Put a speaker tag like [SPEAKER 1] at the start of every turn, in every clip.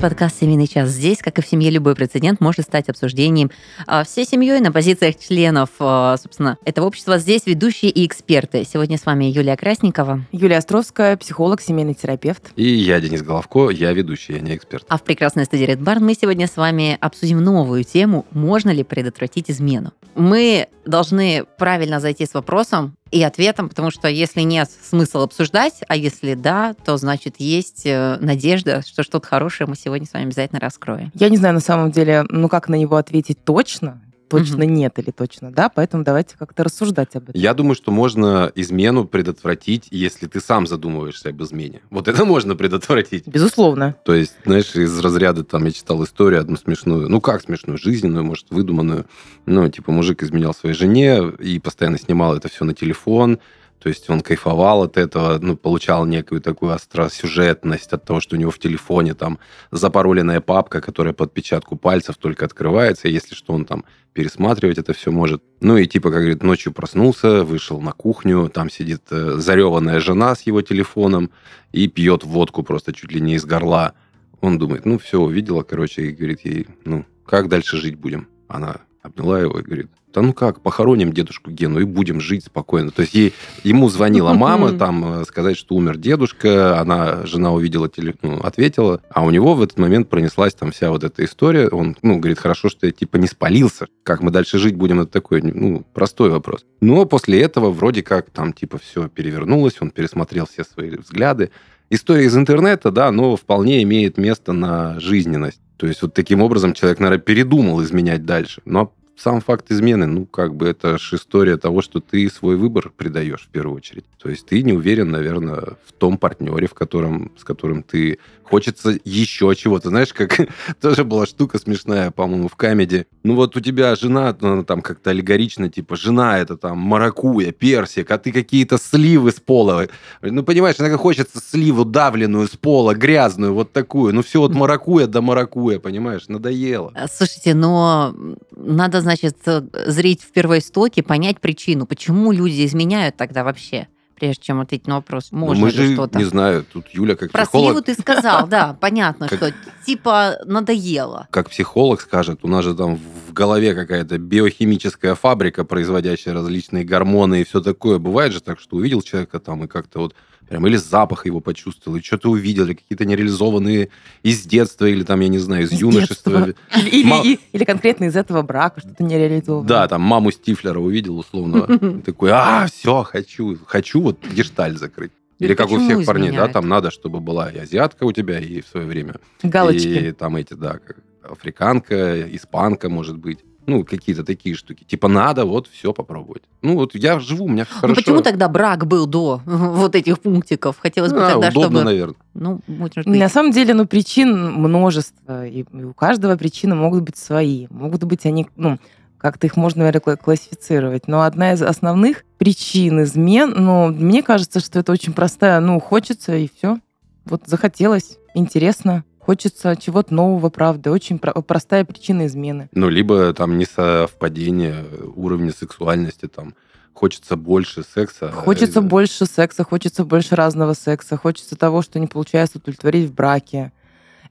[SPEAKER 1] Это подкаст «Семейный час». Здесь, как и в семье, любой прецедент может стать обсуждением а, всей семьей на позициях членов, а, собственно, этого общества. Здесь ведущие и эксперты. Сегодня с вами Юлия Красникова.
[SPEAKER 2] Юлия Островская, психолог, семейный терапевт.
[SPEAKER 3] И я, Денис Головко, я ведущий, я не эксперт.
[SPEAKER 1] А в прекрасной студии Red Barn мы сегодня с вами обсудим новую тему «Можно ли предотвратить измену?». Мы должны правильно зайти с вопросом и ответом, потому что если нет, смысл обсуждать, а если да, то значит есть э, надежда, что что-то хорошее мы сегодня с вами обязательно раскроем.
[SPEAKER 2] Я не знаю на самом деле, ну как на него ответить точно, точно угу. нет или точно да, поэтому давайте как-то рассуждать об этом.
[SPEAKER 3] Я думаю, что можно измену предотвратить, если ты сам задумываешься об измене. Вот это можно предотвратить.
[SPEAKER 2] Безусловно.
[SPEAKER 3] То есть, знаешь, из разряда там я читал историю одну смешную, ну как смешную, жизненную, может, выдуманную. Ну, типа, мужик изменял своей жене и постоянно снимал это все на телефон, то есть он кайфовал от этого, ну, получал некую такую остросюжетность от того, что у него в телефоне там запароленная папка, которая под печатку пальцев только открывается, если что, он там пересматривать это все может. Ну и типа, как говорит, ночью проснулся, вышел на кухню, там сидит э, зареванная жена с его телефоном и пьет водку просто чуть ли не из горла. Он думает, ну все, увидела, короче, и говорит ей, ну, как дальше жить будем? Она обняла его и говорит, да ну как, похороним дедушку Гену и будем жить спокойно. То есть ей, ему звонила мама там э, сказать, что умер дедушка, она, жена увидела, теле, ну, ответила, а у него в этот момент пронеслась там вся вот эта история. Он, ну, говорит, хорошо, что я типа не спалился. Как мы дальше жить будем, это такой, ну, простой вопрос. Но после этого вроде как там типа все перевернулось, он пересмотрел все свои взгляды. История из интернета, да, но вполне имеет место на жизненность. То есть вот таким образом человек, наверное, передумал изменять дальше. Но сам факт измены, ну, как бы это же история того, что ты свой выбор придаешь в первую очередь. То есть ты не уверен, наверное, в том партнере, в котором, с которым ты хочется еще чего-то. Знаешь, как тоже была штука смешная, по-моему, в камеди. Ну вот у тебя жена, ну, она там как-то аллегорично, типа, жена это там маракуя, персик, а ты какие-то сливы с пола. Ну, понимаешь, иногда хочется сливу давленную с пола, грязную, вот такую. Ну, все от маракуя до маракуя, понимаешь, надоело.
[SPEAKER 1] Слушайте, но надо, значит, зрить в первоистоке, понять причину, почему люди изменяют тогда вообще прежде чем ответить на вопрос,
[SPEAKER 3] ну,
[SPEAKER 1] можно
[SPEAKER 3] мы же,
[SPEAKER 1] что-то.
[SPEAKER 3] не знаю, тут Юля как
[SPEAKER 1] Про
[SPEAKER 3] психолог...
[SPEAKER 1] сливу ты сказал, да, понятно, что типа надоело.
[SPEAKER 3] Как психолог скажет, у нас же там в голове какая-то биохимическая фабрика, производящая различные гормоны и все такое. Бывает же так, что увидел человека там и как-то вот прям или запах его почувствовал, или что-то увидел, или какие-то нереализованные из детства, или там, я не знаю, из, из юношества.
[SPEAKER 2] Или, или, Ма... или конкретно из этого брака что-то нереализованное.
[SPEAKER 3] Да, там маму Стифлера увидел, условно, такой, а, все, хочу, хочу вот гешталь закрыть. Или как у всех парней, да, там надо, чтобы была и азиатка у тебя, и в свое время.
[SPEAKER 2] Галочки.
[SPEAKER 3] И там эти, да, африканка, испанка, может быть. Ну, какие-то такие штуки. Типа надо вот все попробовать. Ну, вот я живу, у меня все хорошо.
[SPEAKER 1] Ну, почему тогда брак был до вот этих пунктиков? Хотелось бы
[SPEAKER 3] а,
[SPEAKER 1] тогда,
[SPEAKER 3] удобно,
[SPEAKER 1] чтобы...
[SPEAKER 3] наверное.
[SPEAKER 1] Ну, может быть.
[SPEAKER 2] На самом деле, ну, причин множество. И у каждого причины могут быть свои. Могут быть они, ну, как-то их можно, наверное, классифицировать. Но одна из основных причин измен, ну, мне кажется, что это очень простая, ну, хочется, и все. Вот захотелось, интересно, Хочется чего-то нового, правда. Очень про- простая причина измены.
[SPEAKER 3] Ну, либо там несовпадение уровня сексуальности, там хочется больше секса.
[SPEAKER 2] Хочется больше секса, хочется больше разного секса, хочется того, что не получается удовлетворить в браке.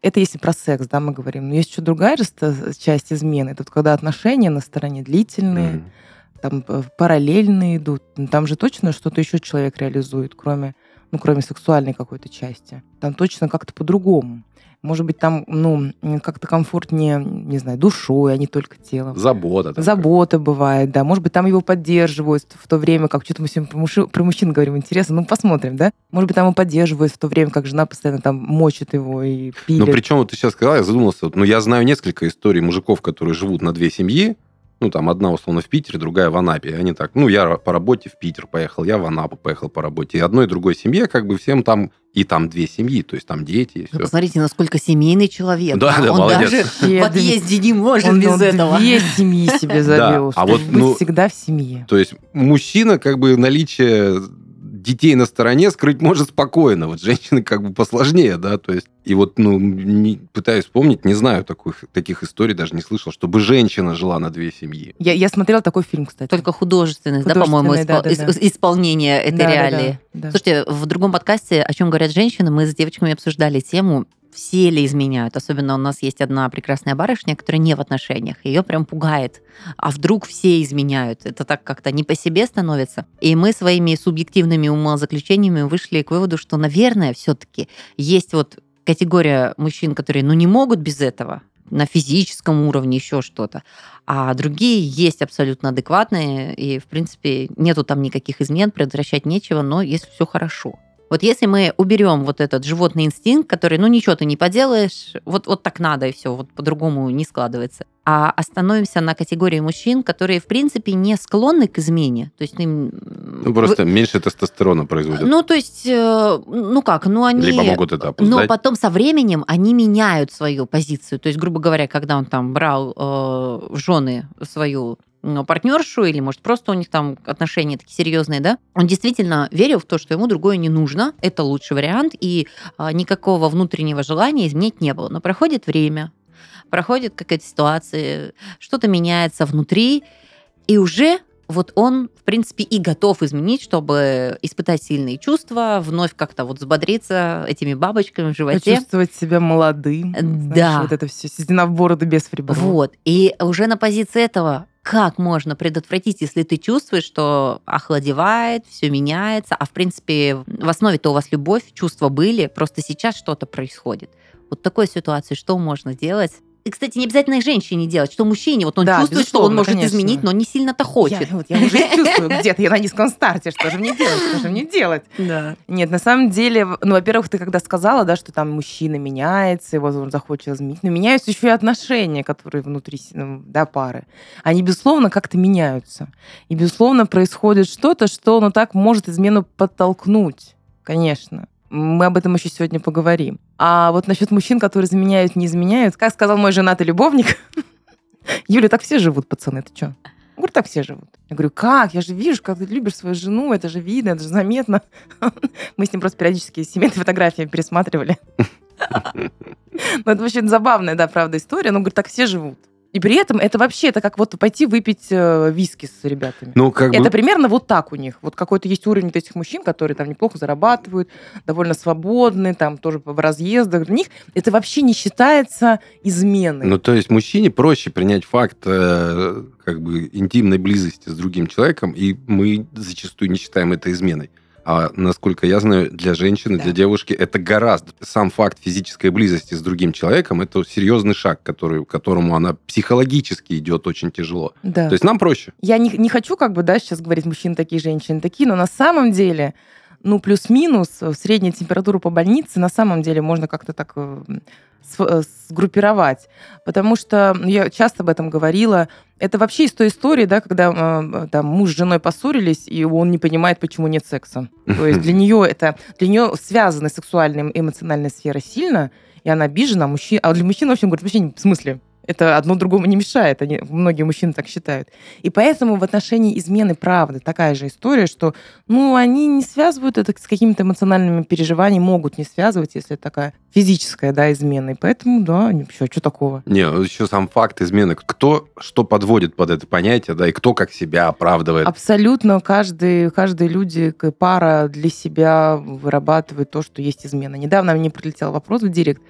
[SPEAKER 2] Это если про секс, да, мы говорим. Но есть еще другая часть измены. Это когда отношения на стороне длительные, mm. там э, параллельные идут. Там же точно что-то еще человек реализует, кроме, ну, кроме сексуальной какой-то части. Там точно как-то по-другому. Может быть, там, ну, как-то комфортнее, не знаю, душой, а не только телом.
[SPEAKER 3] Забота.
[SPEAKER 2] Такая. Забота бывает, да. Может быть, там его поддерживают в то время, как что-то мы сегодня про, мужчин, про мужчин говорим, интересно, ну, посмотрим, да? Может быть, там его поддерживают в то время, как жена постоянно там мочит его и пилит.
[SPEAKER 3] Ну, причем, вот ты сейчас сказала, я задумался, вот, ну, я знаю несколько историй мужиков, которые живут на две семьи, ну, там одна, условно, в Питере, другая в Анапе. И они так, ну, я по работе в Питер поехал, я в Анапу поехал по работе. И одной и другой семье, как бы всем там, и там две семьи, то есть там дети. И все.
[SPEAKER 1] Посмотрите, насколько семейный человек.
[SPEAKER 3] Да, да,
[SPEAKER 1] он
[SPEAKER 3] молодец.
[SPEAKER 1] даже в подъезде не может
[SPEAKER 2] он,
[SPEAKER 1] без
[SPEAKER 2] он
[SPEAKER 1] этого.
[SPEAKER 2] две семьи себе завел.
[SPEAKER 3] Да, а вот, ну,
[SPEAKER 2] всегда в семье.
[SPEAKER 3] То есть мужчина, как бы, наличие детей на стороне скрыть может спокойно. Вот женщины как бы посложнее, да, то есть и вот, ну, не, пытаюсь вспомнить, не знаю таких, таких историй, даже не слышал, чтобы женщина жила на две семьи.
[SPEAKER 2] Я, я смотрела такой фильм, кстати.
[SPEAKER 1] Только художественность, да, по-моему, испол...
[SPEAKER 2] да, да, да.
[SPEAKER 1] исполнение этой
[SPEAKER 2] Да, да,
[SPEAKER 1] реалии.
[SPEAKER 2] да, да.
[SPEAKER 1] Слушайте, в другом подкасте «О чем говорят женщины» мы с девочками обсуждали тему все ли изменяют. Особенно у нас есть одна прекрасная барышня, которая не в отношениях. Ее прям пугает. А вдруг все изменяют? Это так как-то не по себе становится. И мы своими субъективными умозаключениями вышли к выводу, что, наверное, все-таки есть вот категория мужчин, которые ну, не могут без этого, на физическом уровне еще что-то. А другие есть абсолютно адекватные, и, в принципе, нету там никаких измен, предотвращать нечего, но если все хорошо. Вот если мы уберем вот этот животный инстинкт, который, ну, ничего ты не поделаешь, вот, вот так надо, и все, вот по-другому не складывается, а остановимся на категории мужчин, которые, в принципе, не склонны к измене. То есть им...
[SPEAKER 3] Ну, просто Вы... меньше тестостерона производят.
[SPEAKER 1] Ну, то есть, э, ну как, ну они...
[SPEAKER 3] Либо могут это опоздать.
[SPEAKER 1] Но потом со временем они меняют свою позицию. То есть, грубо говоря, когда он там брал э, в жены свою партнершу, или, может, просто у них там отношения такие серьезные, да, он действительно верил в то, что ему другое не нужно, это лучший вариант, и а, никакого внутреннего желания изменить не было. Но проходит время, проходит какая-то ситуация, что-то меняется внутри, и уже вот он, в принципе, и готов изменить, чтобы испытать сильные чувства, вновь как-то вот взбодриться этими бабочками в животе.
[SPEAKER 2] Почувствовать себя молодым.
[SPEAKER 1] Да. Знаешь,
[SPEAKER 2] вот это все, седина в бороду без фрибров.
[SPEAKER 1] Вот. И уже на позиции этого как можно предотвратить, если ты чувствуешь, что охладевает, все меняется, а в принципе в основе-то у вас любовь, чувства были, просто сейчас что-то происходит. Вот такой ситуации что можно делать? И, кстати, не обязательно и женщине делать, что мужчине, вот он да, чувствует, что он может конечно. изменить, но не сильно-то хочет.
[SPEAKER 2] Я, вот, я уже чувствую где-то, я на низком старте, что же мне делать, что же мне делать?
[SPEAKER 1] Да.
[SPEAKER 2] Нет, на самом деле, ну, во-первых, ты когда сказала, да, что там мужчина меняется, его он захочет изменить, но меняются еще и отношения, которые внутри ну, да, пары. Они, безусловно, как-то меняются. И, безусловно, происходит что-то, что, ну, так может измену подтолкнуть, конечно. Мы об этом еще сегодня поговорим. А вот насчет мужчин, которые изменяют, не изменяют, как сказал мой женатый любовник, Юля, так все живут, пацаны, ты что? Говорю, так все живут. Я говорю, как? Я же вижу, как ты любишь свою жену, это же видно, это же заметно. Мы с ним просто периодически семейные фотографии пересматривали. Ну, это очень забавная, да, правда, история. Но, говорит, так все живут. И при этом это вообще, это как вот пойти выпить э, виски с ребятами.
[SPEAKER 3] Ну, как
[SPEAKER 2] это
[SPEAKER 3] бы...
[SPEAKER 2] примерно вот так у них. Вот какой-то есть уровень этих мужчин, которые там неплохо зарабатывают, довольно свободны, там тоже в разъездах. Для них это вообще не считается изменой.
[SPEAKER 3] Ну, то есть мужчине проще принять факт э, как бы интимной близости с другим человеком, и мы зачастую не считаем это изменой. А насколько я знаю, для женщины, да. для девушки это гораздо. Сам факт физической близости с другим человеком это серьезный шаг, который, которому она психологически идет очень тяжело.
[SPEAKER 2] Да.
[SPEAKER 3] То есть нам проще.
[SPEAKER 2] Я не, не хочу как бы, да, сейчас говорить, мужчины такие, женщины такие, но на самом деле ну, плюс-минус, э, средняя температура по больнице, на самом деле можно как-то так э, сгруппировать. Потому что я часто об этом говорила. Это вообще из той истории, да, когда э, там, муж с женой поссорились, и он не понимает, почему нет секса. То есть для нее это для нее связана сексуальная эмоциональная сфера сильно, и она обижена, а, мужчина, а для мужчин, в общем, говорит, вообще в смысле, это одно другому не мешает. Они, многие мужчины так считают. И поэтому в отношении измены правды такая же история, что ну, они не связывают это с какими-то эмоциональными переживаниями, могут не связывать, если это такая физическая да, измена. И поэтому, да, еще что такого.
[SPEAKER 3] Не, еще сам факт измены. Кто что подводит под это понятие, да, и кто как себя оправдывает.
[SPEAKER 2] Абсолютно. Каждый, каждые люди, пара для себя вырабатывает то, что есть измена. Недавно мне прилетел вопрос в директ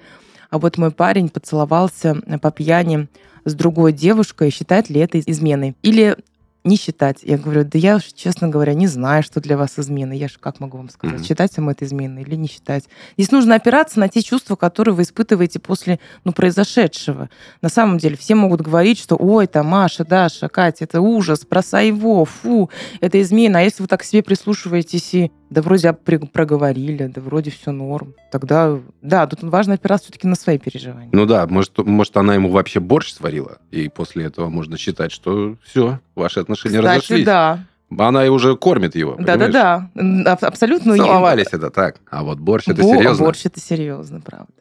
[SPEAKER 2] а вот мой парень поцеловался по пьяни с другой девушкой, считает ли это изменой? Или не считать. Я говорю, да я, честно говоря, не знаю, что для вас измена. Я же как могу вам сказать, mm-hmm. считать вам это изменой или не считать. Здесь нужно опираться на те чувства, которые вы испытываете после ну, произошедшего. На самом деле все могут говорить, что ой, там Маша, Даша, Катя, это ужас, бросай его, фу, это измена. А если вы так к себе прислушиваетесь и да вроде проговорили, да вроде все норм, тогда, да, тут важно опираться все-таки на свои переживания.
[SPEAKER 3] Ну да, может, может, она ему вообще борщ сварила, и после этого можно считать, что все, ваши отношения
[SPEAKER 2] Кстати,
[SPEAKER 3] разошлись.
[SPEAKER 2] да.
[SPEAKER 3] Она и уже кормит его.
[SPEAKER 2] Да-да-да, абсолютно.
[SPEAKER 3] Целовались это так, а вот борщ это
[SPEAKER 2] Бо-
[SPEAKER 3] серьезно.
[SPEAKER 2] Борщ это серьезно, правда.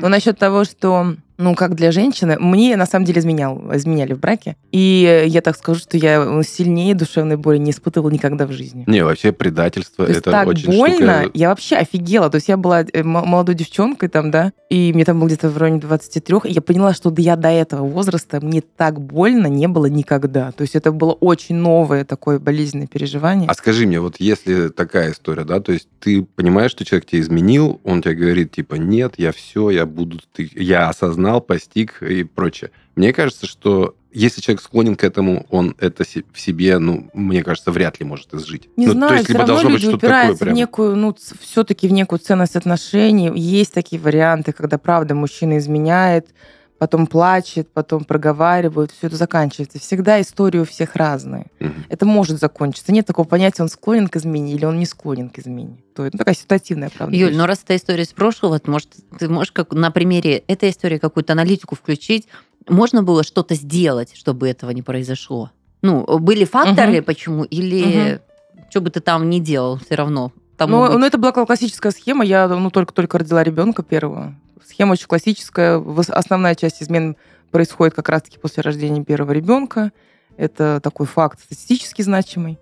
[SPEAKER 2] Но насчет того, что ну, как для женщины, мне на самом деле изменял, изменяли в браке. И я так скажу, что я сильнее душевной боли не испытывала никогда в жизни.
[SPEAKER 3] Не, вообще предательство
[SPEAKER 2] То
[SPEAKER 3] это
[SPEAKER 2] так
[SPEAKER 3] очень
[SPEAKER 2] больно,
[SPEAKER 3] штука...
[SPEAKER 2] я вообще офигела. То есть я была э, молодой девчонкой там, да, и мне там было где-то в районе 23, и я поняла, что я до этого возраста мне так больно не было никогда. То есть это было очень новое такое болезненное переживание.
[SPEAKER 3] А скажи мне, вот если такая история, да, то есть ты понимаешь, что человек тебя изменил, он тебе говорит, типа, нет, я все, я буду, ты, я осознал, постиг и прочее. Мне кажется, что если человек склонен к этому, он это в себе, ну, мне кажется, вряд ли может изжить.
[SPEAKER 2] Не
[SPEAKER 3] ну,
[SPEAKER 2] знаю,
[SPEAKER 3] то есть,
[SPEAKER 2] все
[SPEAKER 3] либо
[SPEAKER 2] равно
[SPEAKER 3] должно быть
[SPEAKER 2] люди
[SPEAKER 3] такое
[SPEAKER 2] упираются в
[SPEAKER 3] прям.
[SPEAKER 2] некую, ну, все-таки в некую ценность отношений. Есть такие варианты, когда, правда, мужчина изменяет, потом плачет, потом проговаривают, все это заканчивается. Всегда истории у всех разные.
[SPEAKER 3] Мгм.
[SPEAKER 2] Это может закончиться. Нет такого понятия, он склонен к измене или он не склонен к измене. То есть, ну, такая ситуативная, правда.
[SPEAKER 1] Юль,
[SPEAKER 2] вещь.
[SPEAKER 1] ну раз это история из прошлого, то, может, ты можешь как на примере этой истории какую-то аналитику включить? Можно было что-то сделать, чтобы этого не произошло? Ну, были факторы,
[SPEAKER 2] Мгм.
[SPEAKER 1] почему? Или что бы ты там ни делал, все равно? Тому
[SPEAKER 2] Ну,
[SPEAKER 1] быть.
[SPEAKER 2] ну, это была классическая схема. Я ну, только-только родила ребенка первого. Схема очень классическая. Основная часть измен происходит как раз-таки после рождения первого ребенка. Это такой факт статистически значимый.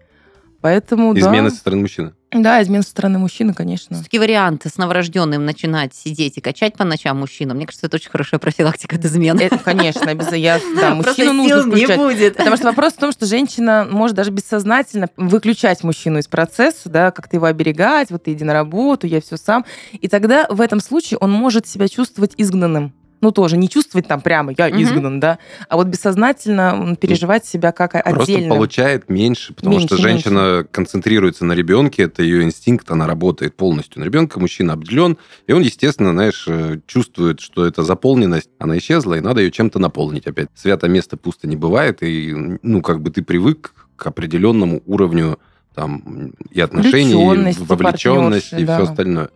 [SPEAKER 2] Поэтому,
[SPEAKER 3] Измены
[SPEAKER 2] да.
[SPEAKER 3] со стороны мужчины.
[SPEAKER 2] Да, измен со стороны мужчины, конечно.
[SPEAKER 1] Все-таки вариант с новорожденным начинать сидеть и качать по ночам мужчину, мне кажется, это очень хорошая профилактика от измен.
[SPEAKER 2] Это, конечно, обязательно. Я, да, мужчину нужно
[SPEAKER 1] сил не
[SPEAKER 2] включать.
[SPEAKER 1] будет.
[SPEAKER 2] Потому что вопрос в том, что женщина может даже бессознательно выключать мужчину из процесса, да, как-то его оберегать, вот ты иди на работу, я все сам. И тогда в этом случае он может себя чувствовать изгнанным. Ну, тоже не чувствовать там прямо, я
[SPEAKER 1] Мгм.
[SPEAKER 2] изгнан, да, а вот бессознательно переживать себя как
[SPEAKER 3] Просто
[SPEAKER 2] отдельно.
[SPEAKER 3] получает меньше, потому
[SPEAKER 2] Меньше,
[SPEAKER 3] что женщина концентрируется на ребенке, это ее инстинкт, она работает полностью на ребенка, мужчина обделен, и он, естественно, знаешь, э, чувствует, что эта заполненность, она исчезла, и надо ее чем-то наполнить опять. Свято место пусто не бывает, и, ну, как бы ты привык к определенному уровню там и отношений, и вовлеченности, и
[SPEAKER 2] да.
[SPEAKER 3] все остальное.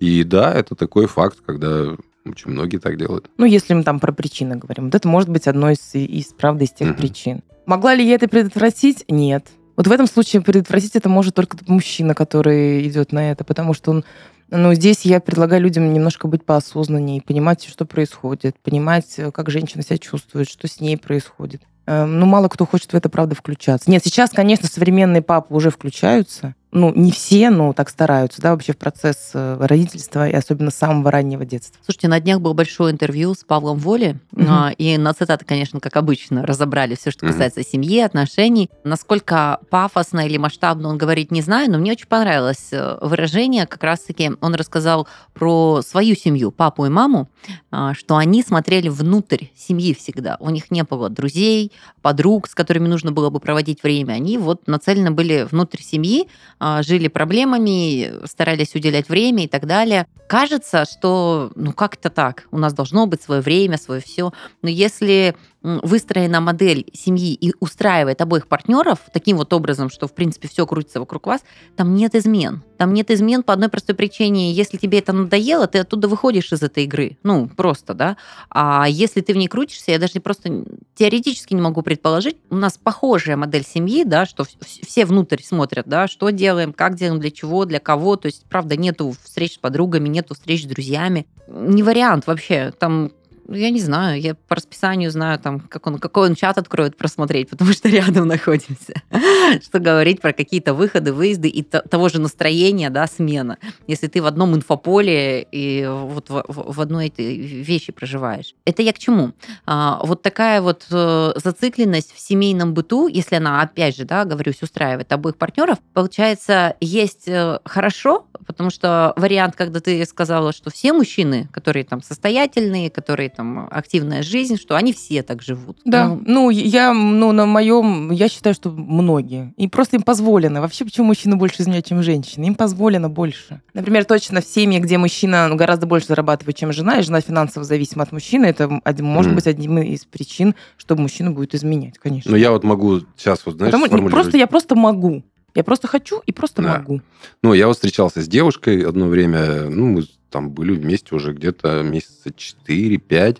[SPEAKER 3] И да, это такой факт, когда очень многие так делают.
[SPEAKER 2] Ну, если мы там про причины говорим. Вот это может быть одной из, из правда, из тех
[SPEAKER 3] Мгм.
[SPEAKER 2] причин. Могла ли я это предотвратить? Нет. Вот в этом случае предотвратить это может только мужчина, который идет на это, потому что он ну, здесь я предлагаю людям немножко быть поосознаннее, понимать, что происходит, понимать, э, как женщина себя чувствует, что с ней происходит. Эм, Ну, мало кто хочет в это, правда, включаться. Нет, сейчас, конечно, современные папы уже включаются. Ну, не все, но так стараются, да, вообще в процесс э, родительства и особенно самого раннего детства.
[SPEAKER 1] Слушайте, на днях было большое интервью с Павлом Воли, а, и на цитаты, конечно, как обычно, разобрали все, что касается семьи, отношений. Насколько пафосно или масштабно он говорит, не знаю, но мне очень понравилось э, выражение. Как раз-таки он рассказал про свою семью, папу и маму, а, что они смотрели внутрь семьи всегда. У них не было друзей, подруг, с которыми нужно было бы проводить время. Они вот нацелены были внутрь семьи, а, жили проблемами, старались уделять время и так далее. Кажется, что ну как-то так, у нас должно быть свое время, свое все. Но если выстроена модель семьи и устраивает обоих партнеров таким вот образом, что в принципе все крутится вокруг вас, там нет измен. Там нет измен по одной простой причине. Если тебе это надоело, ты оттуда выходишь из этой игры. Ну, просто, да. А если ты в ней крутишься, я даже просто теоретически не могу предположить, у нас похожая модель семьи, да, что вс- все внутрь смотрят, да, что делаем, как делаем, для чего, для кого. То есть, правда, нету встреч с подругами, нету встреч с друзьями. Не вариант вообще. Там я не знаю, я по расписанию знаю, там, как он, какой он чат откроет просмотреть, потому что рядом находимся. Что говорить про какие-то выходы, выезды и то- того же настроения, да, смена. Если ты в одном инфополе и вот в, в- в одной этой вещи проживаешь. Это я к чему? А, вот такая вот э, зацикленность в семейном быту, если она, опять же, да, говорюсь, устраивает обоих партнеров, получается, есть э, хорошо, потому что вариант, когда ты сказала, что все мужчины, которые там состоятельные, которые там активная жизнь, что они все так живут.
[SPEAKER 2] Да,
[SPEAKER 1] Ну,
[SPEAKER 2] ну, я, ну, на моем, я считаю, что многие. И просто им позволено. Вообще, почему мужчины больше изменяют, чем женщины? Им позволено больше. Например, точно в семье, где мужчина ну, гораздо больше зарабатывает, чем жена, и жена финансово зависима от мужчины, это один- может
[SPEAKER 3] Мгм.
[SPEAKER 2] быть одним из причин, что мужчина будет изменять, конечно.
[SPEAKER 3] Но я вот могу сейчас вот, знаешь,
[SPEAKER 2] Потому просто я просто могу. Я просто хочу и просто
[SPEAKER 3] Да.
[SPEAKER 2] могу.
[SPEAKER 3] Ну, я вот встречался с девушкой одно время, ну, мы там были вместе уже где-то месяца 4-5.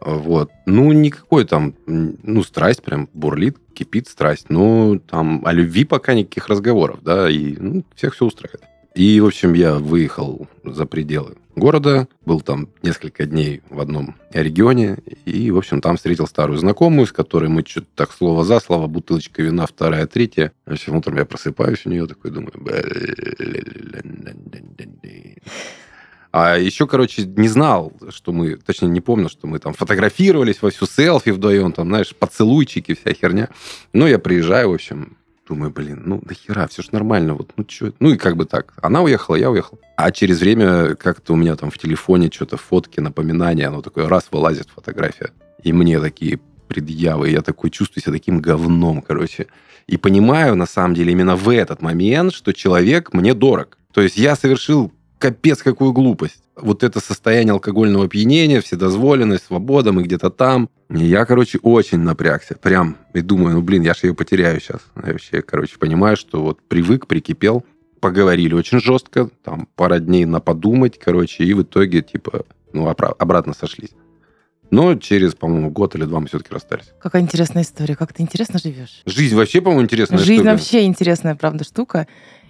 [SPEAKER 3] Вот. Ну, никакой там, ну, страсть прям бурлит, кипит страсть. Но там о любви пока никаких разговоров, да, и ну, всех все устраивает. И, в общем, я выехал за пределы города, был там несколько дней в одном регионе, и, в общем, там встретил старую знакомую, с которой мы что-то так слово за слово, бутылочка вина, вторая, третья. В общем, утром я просыпаюсь у нее, такой думаю... А еще, короче, не знал, что мы, точнее, не помню, что мы там фотографировались во всю селфи вдвоем, там, знаешь, поцелуйчики, вся херня. Но я приезжаю, в общем, думаю, блин, ну, нахера, все ж нормально, вот, ну, что, ну, и как бы так. Она уехала, я уехал. А через время как-то у меня там в телефоне что-то фотки, напоминания, оно такое раз вылазит фотография. И мне такие предъявы, я такой чувствую себя таким говном, короче. И понимаю, на самом деле, именно в этот момент, что человек мне дорог. То есть я совершил капец какую глупость. Вот это состояние алкогольного опьянения, вседозволенность, свобода, мы где-то там. И я, короче, очень напрягся. Прям. И думаю, ну, блин, я же ее потеряю сейчас. Я вообще, короче, понимаю, что вот привык, прикипел. Поговорили очень жестко. Там пара дней на подумать, короче. И в итоге, типа, ну, обратно сошлись. Но через, по-моему, год или два мы все-таки расстались.
[SPEAKER 2] Какая интересная история. Как ты интересно живешь.
[SPEAKER 3] Жизнь вообще, по-моему, интересная
[SPEAKER 2] Жизнь штука. вообще интересная, правда, штука.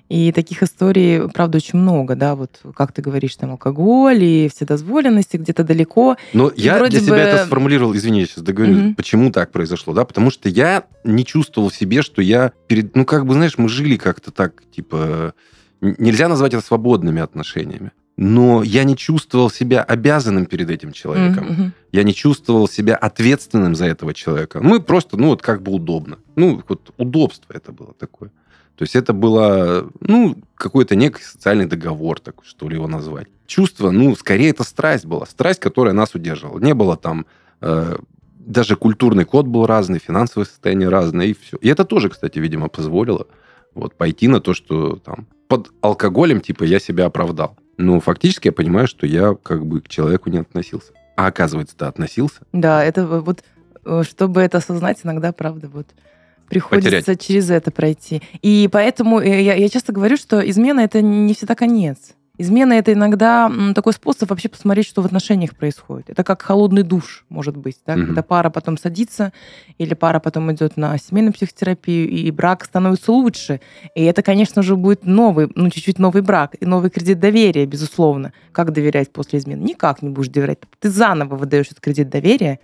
[SPEAKER 2] И таких историй, правда, очень много, да, вот как ты говоришь, там алкоголь и вседозволенности где-то далеко.
[SPEAKER 3] Но я для себя бы... это сформулировал, извини, я сейчас договорю, угу. почему так произошло, да, потому что я не чувствовал в себе, что я перед, ну, как бы, знаешь, мы жили как-то так, типа, нельзя назвать это свободными отношениями но я не чувствовал себя обязанным перед этим человеком. Mm-hmm. Я не чувствовал себя ответственным за этого человека. Мы просто, ну, вот как бы удобно. Ну, вот удобство это было такое. То есть это было, ну, какой-то некий социальный договор, так что ли его назвать. Чувство, ну, скорее это страсть была. Страсть, которая нас удерживала. Не было там... Э, даже культурный код был разный, финансовое состояние разное, и все. И это тоже, кстати, видимо, позволило вот, пойти на то, что там под алкоголем, типа, я себя оправдал. Но фактически я понимаю, что я как бы к человеку не относился. А оказывается, да, относился.
[SPEAKER 2] Да, это вот, э, чтобы это осознать, иногда, правда, вот Приходится потерять. через это пройти. И поэтому э, я, я часто говорю, что измена это не всегда конец. Измена это иногда такой способ вообще посмотреть, что в отношениях происходит. Это как холодный душ, может быть, да? mm когда пара потом садится, или пара потом идет на семейную психотерапию, и брак становится лучше. И это, конечно же, будет новый, ну, чуть-чуть новый брак, и новый кредит доверия, безусловно. Как доверять после измены? Никак не будешь доверять. Ты заново выдаешь этот кредит доверия,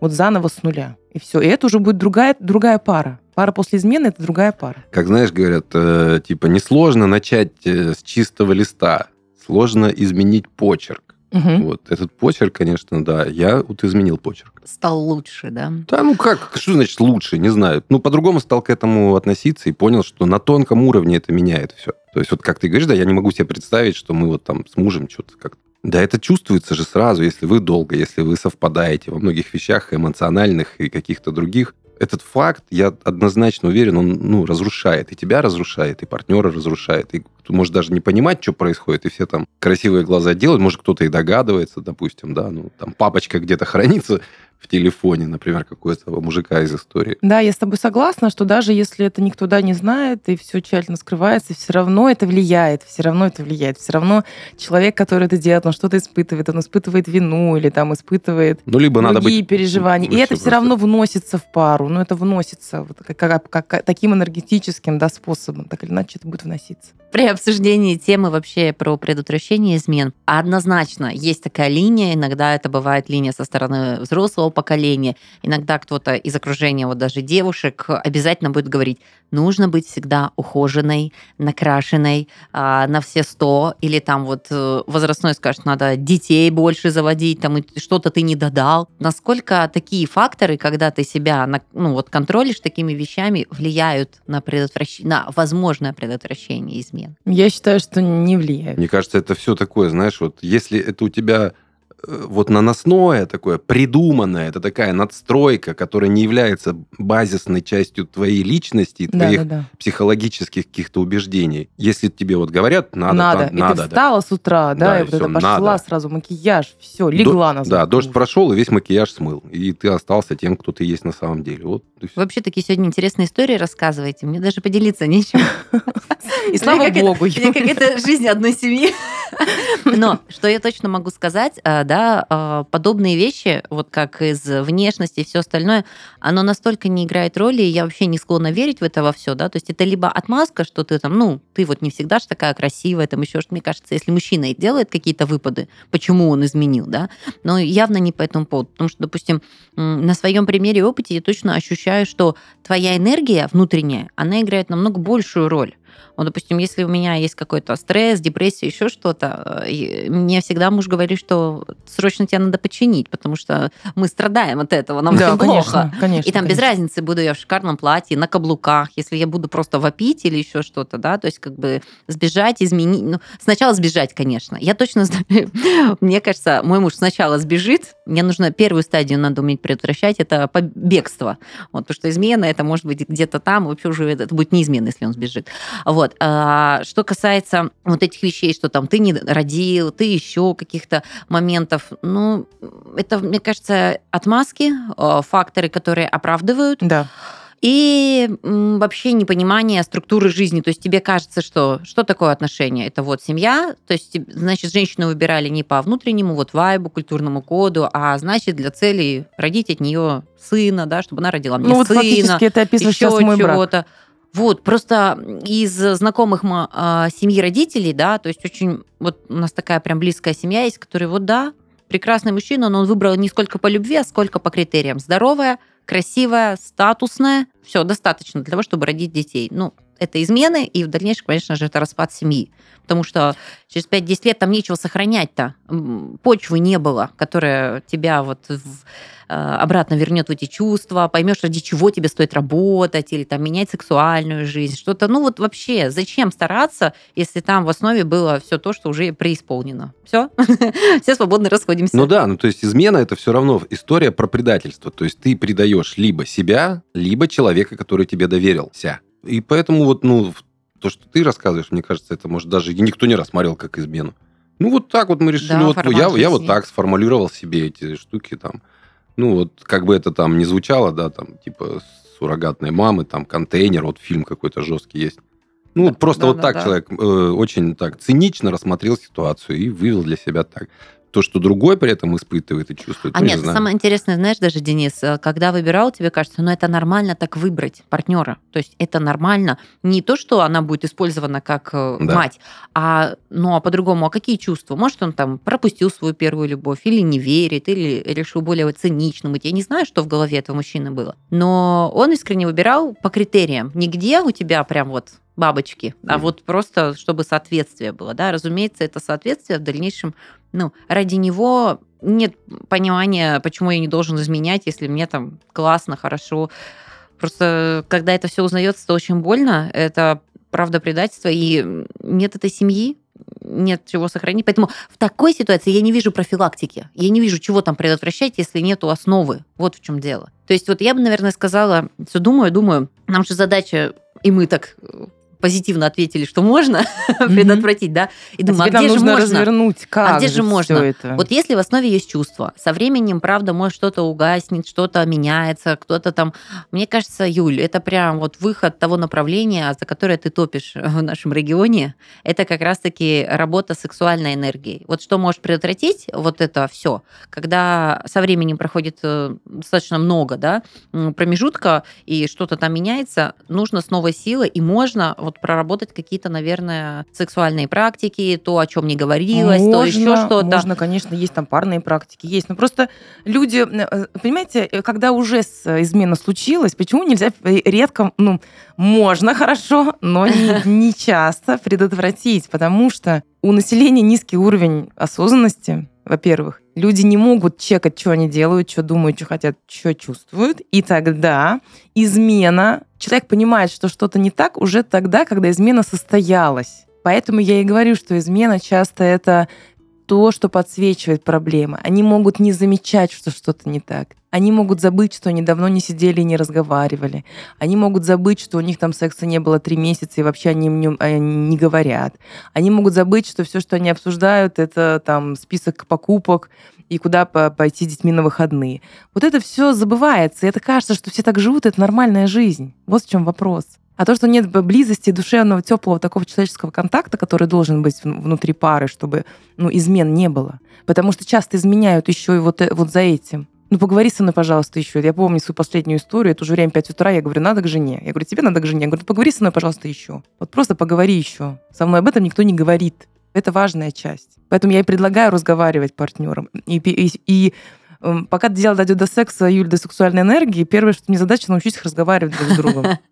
[SPEAKER 2] вот заново с нуля. И все. И это уже будет другая, другая пара. Пара после измены это другая пара.
[SPEAKER 3] Как знаешь, говорят, э, типа, несложно начать э, с чистого листа, сложно изменить почерк. Угу. Вот этот почерк, конечно, да, я вот изменил почерк.
[SPEAKER 1] Стал лучше, да?
[SPEAKER 3] Да, ну как, что значит лучше, не знаю. Ну, по-другому стал к этому относиться и понял, что на тонком уровне это меняет все. То есть вот как ты говоришь, да, я не могу себе представить, что мы вот там с мужем что-то как-то да, это чувствуется же сразу, если вы долго, если вы совпадаете во многих вещах эмоциональных и каких-то других. Этот факт, я однозначно уверен, он ну, разрушает. И тебя разрушает, и партнера разрушает. И кто может даже не понимать, что происходит, и все там красивые глаза делают. Может, кто-то и догадывается, допустим, да, ну, там папочка где-то хранится в телефоне, например, какого-то мужика из истории.
[SPEAKER 2] Да, я с тобой согласна, что даже если это никто да, не знает, и все тщательно скрывается, все равно это влияет, все равно это влияет. Все равно человек, который это делает, он что-то испытывает, он испытывает вину или там испытывает
[SPEAKER 3] ну, либо
[SPEAKER 2] другие
[SPEAKER 3] надо быть
[SPEAKER 2] переживания. И это все равно вносится в пару, ну это вносится вот, как, как, как, таким энергетическим да, способом, так или иначе это будет вноситься.
[SPEAKER 1] При обсуждении темы вообще про предотвращение измен однозначно есть такая линия, иногда это бывает линия со стороны взрослого поколения, иногда кто-то из окружения, вот даже девушек, обязательно будет говорить, нужно быть всегда ухоженной, накрашенной а, на все сто, или там вот э, возрастной скажет, надо детей больше заводить, там что-то ты не додал. Насколько такие факторы, когда ты себя ну, вот контролишь такими вещами, влияют на, предотвращение, на возможное предотвращение измен?
[SPEAKER 2] Я считаю, что не влияют.
[SPEAKER 3] Мне кажется, это все такое, знаешь, вот если это у тебя вот наносное такое, придуманное, это такая надстройка, которая не является базисной частью твоей личности, да, твоих да, да. психологических каких-то убеждений. Если тебе вот говорят, надо,
[SPEAKER 2] надо,
[SPEAKER 3] там,
[SPEAKER 2] и
[SPEAKER 3] надо,
[SPEAKER 2] ты встала да. с утра, да, да и, и вот это пошла надо. сразу макияж, все, легла
[SPEAKER 3] До, Да, дождь прошел, и весь макияж смыл, и ты остался тем, кто ты есть на самом деле. Вот.
[SPEAKER 1] Вообще такие сегодня интересные истории рассказываете, мне даже поделиться нечем.
[SPEAKER 2] И слава богу.
[SPEAKER 1] Как это жизнь одной семьи. Но что я точно могу сказать, э, да, э, подобные вещи, вот как из внешности и все остальное, оно настолько не играет роли, и я вообще не склонна верить в это во все, да, то есть это либо отмазка, что ты там, ну, ты вот не всегда же такая красивая, там еще что мне кажется, если мужчина делает какие-то выпады, почему он изменил, да, но явно не по этому поводу, потому что, допустим, на своем примере и опыте я точно ощущаю, что твоя энергия внутренняя, она играет намного большую роль. Вот, допустим, если у меня есть какой-то стресс, депрессия, еще что-то, э, мне всегда муж говорит, что срочно тебя надо починить, потому что мы страдаем от этого, нам да, очень конечно, плохо. Конечно, и там конечно. без разницы, буду я в шикарном платье, на каблуках, если я буду просто вопить или еще что-то, да, то есть как бы сбежать, изменить. Ну, сначала сбежать, конечно. Я точно знаю, мне кажется, мой муж сначала сбежит, мне нужно первую стадию надо уметь предотвращать, это бегство. Вот, потому что измена, это может быть где-то там, вообще уже это будет неизменно, если он сбежит. Вот. А, что касается вот этих вещей, что там ты не родил, ты еще каких-то моментов, ну, это, мне кажется, отмазки, а, факторы, которые оправдывают.
[SPEAKER 2] Да
[SPEAKER 1] и вообще непонимание структуры жизни. То есть тебе кажется, что что такое отношения? Это вот семья, то есть, значит, женщину выбирали не по внутреннему вот вайбу, культурному коду, а значит, для цели родить от нее сына, да, чтобы она родила мне ну, сына. Вот фактически
[SPEAKER 2] это описывает сейчас мой брак.
[SPEAKER 1] Вот, просто из знакомых э, семьи родителей, да, то есть очень, вот у нас такая прям близкая семья есть, который вот, да, прекрасный мужчина, но он выбрал не сколько по любви, а сколько по критериям. Здоровая, красивая, статусная, все, достаточно для того, чтобы родить детей. Ну, это измены, и в дальнейшем, конечно же, это распад семьи. Потому что через 5-10 лет там нечего сохранять-то. Почвы не было, которая тебя вот в Э, обратно вернет в эти чувства, поймешь, ради чего тебе стоит работать или там менять сексуальную жизнь, что-то. Ну вот вообще, зачем стараться, если там в основе было все то, что уже преисполнено? Все, все свободно расходимся.
[SPEAKER 3] Ну да, ну то есть измена это все равно история про предательство. То есть ты предаешь либо себя, либо человека, который тебе доверился. И поэтому вот, ну, то, что ты рассказываешь, мне кажется, это, может, даже никто не рассматривал как измену. Ну, вот так вот мы решили. Да, вот, я, я вот так сформулировал себе эти штуки там. Ну, вот как бы это там не звучало, да, там, типа, суррогатной мамы, там, контейнер, вот фильм какой-то жесткий есть. Ну, да, просто да, вот да, так да. человек э, очень так цинично рассмотрел ситуацию и вывел для себя так то, что другой при этом испытывает и чувствует.
[SPEAKER 1] А нет, не самое интересное, знаешь, даже, Денис, э, когда выбирал, тебе кажется, ну это нормально так выбрать партнера. То есть это нормально. Не то, что она будет использована как э, да. мать, а, ну а по-другому, а какие чувства? Может, он там пропустил свою первую любовь, или не верит, или решил более цинично быть. Я не знаю, что в голове этого мужчины было. Но он искренне выбирал по критериям. Нигде у тебя прям вот бабочки, а вот просто чтобы соответствие было, да, разумеется, это соответствие в дальнейшем, ну, ради него нет понимания, почему я не должен изменять, если мне там классно, хорошо. Просто когда это все узнается, то очень больно, это правда предательство, и нет этой семьи, нет чего сохранить. Поэтому в такой ситуации я не вижу профилактики. Я не вижу, чего там предотвращать, если нету основы. Вот в чем дело. То есть вот я бы, наверное, сказала, все думаю, думаю, нам же задача, и мы так позитивно ответили, что можно предотвратить, да,
[SPEAKER 2] и думаю, а, где же можно? развернуть, как
[SPEAKER 1] А где же можно? Это? Вот если в основе есть чувство, со временем, правда, может что-то угаснет, что-то меняется, кто-то там... Мне кажется, Юль, это прям вот выход того направления, за которое ты топишь в нашем регионе, это как раз-таки работа сексуальной энергией. Вот что может предотвратить вот это все, когда со временем проходит э, достаточно много, да, промежутка, и что-то там меняется, нужно с новой силой, и можно вот проработать какие-то, наверное, сексуальные практики, то, о чем не говорилось, можно, то еще что-то.
[SPEAKER 2] Можно, конечно, есть там парные практики, есть. Но просто люди, э, понимаете, э, когда уже измена случилась, почему нельзя редко, ну, можно хорошо, но не, не часто предотвратить, потому что у населения низкий уровень осознанности, во-первых. Люди не могут чекать, что они делают, что думают, что хотят, что чувствуют. И тогда измена, человек понимает, что что-то не так уже тогда, когда измена состоялась. Поэтому я и говорю, что измена часто это то, что подсвечивает проблемы. Они могут не замечать, что что-то не так. Они могут забыть, что они давно не сидели и не разговаривали. Они могут забыть, что у них там секса не было три месяца, и вообще они нем не говорят. Они могут забыть, что все, что они обсуждают, это там список покупок и куда пойти с детьми на выходные. Вот это все забывается. И это кажется, что все так живут, это нормальная жизнь. Вот в чем вопрос. А то, что нет близости, душевного, теплого такого человеческого контакта, который должен быть внутри пары, чтобы ну, измен не было. Потому что часто изменяют еще и вот, э, вот за этим. Ну, поговори со мной, пожалуйста, еще. Я помню свою последнюю историю. Это уже время 5 утра. Я говорю, надо к жене. Я говорю, тебе надо к жене. Я говорю, поговори со мной, пожалуйста, еще. Вот просто поговори еще. Со мной об этом никто не говорит. Это важная часть. Поэтому я и предлагаю разговаривать партнерам. И, и, и эм, пока дело дойдет до секса, Юль, до сексуальной энергии, первое, что мне задача, научиться их разговаривать друг с другом.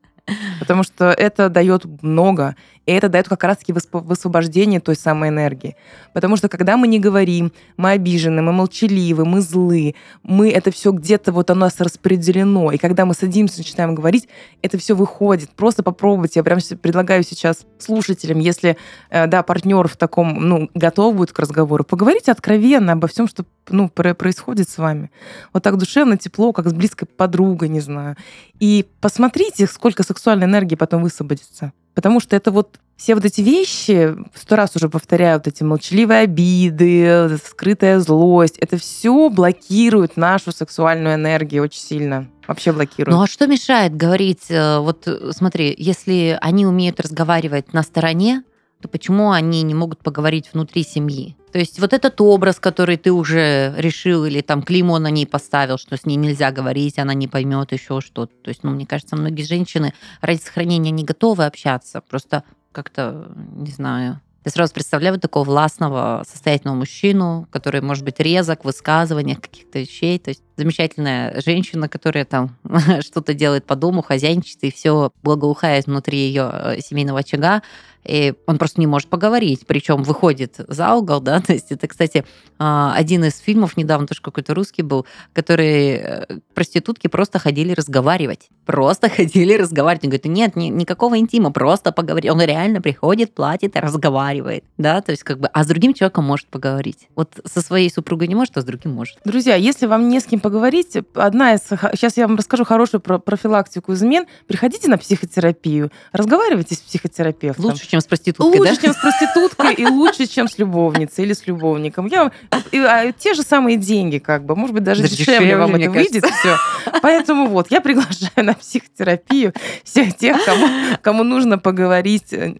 [SPEAKER 2] Потому что это дает много. И это дает как раз-таки высвобождение той самой энергии. Потому что когда мы не говорим, мы обижены, мы молчаливы, мы злы, мы это все где-то вот у нас распределено. И когда мы садимся, начинаем говорить, это все выходит. Просто попробуйте. Я прям предлагаю сейчас слушателям, если э, да, партнер в таком, ну, готов будет к разговору, поговорите откровенно обо всем, что ну, происходит с вами. Вот так душевно, тепло, как с близкой подругой, не знаю. И посмотрите, сколько сексуальной энергии потом высвободится. Потому что это вот все вот эти вещи, сто раз уже повторяю, вот эти молчаливые обиды, скрытая злость, это все блокирует нашу сексуальную энергию очень сильно. Вообще блокирует.
[SPEAKER 1] Ну а что мешает говорить, э, вот смотри, если они умеют разговаривать на стороне, то почему они не могут поговорить внутри семьи? То есть вот этот образ, который ты уже решил или там клеймо на ней поставил, что с ней нельзя говорить, она не поймет еще что-то. То есть, ну, мне кажется, многие женщины ради сохранения не готовы общаться, просто как-то, не знаю, я сразу представляю вот такого властного, состоятельного мужчину, который может быть резок в высказываниях каких-то вещей. То есть замечательная женщина, которая там что-то делает по дому, хозяйничает, и все благоухает внутри ее э, семейного очага и он просто не может поговорить, причем выходит за угол, да, то есть это, кстати, а, один из фильмов недавно тоже какой-то русский был, которые э, проститутки просто ходили разговаривать, просто ходили разговаривать, он говорит, нет, ни, никакого интима, просто поговорить, он реально приходит, платит и разговаривает, да, то есть как бы, а с другим человеком может поговорить, вот со своей супругой не может, а с другим может.
[SPEAKER 2] Друзья, если вам не с кем поговорить, одна из, сейчас я вам расскажу хорошую про профилактику измен, приходите на психотерапию, разговаривайте с психотерапевтом.
[SPEAKER 1] Лучше, чем с проституткой,
[SPEAKER 2] лучше,
[SPEAKER 1] да?
[SPEAKER 2] чем с проституткой и лучше, чем с любовницей или с любовником. Я, и, а, те же самые деньги, как бы, может быть, даже, даже дешевле, дешевле вам это выйдет. Все. Поэтому вот, я приглашаю на психотерапию всех тех, кому, кому нужно поговорить э,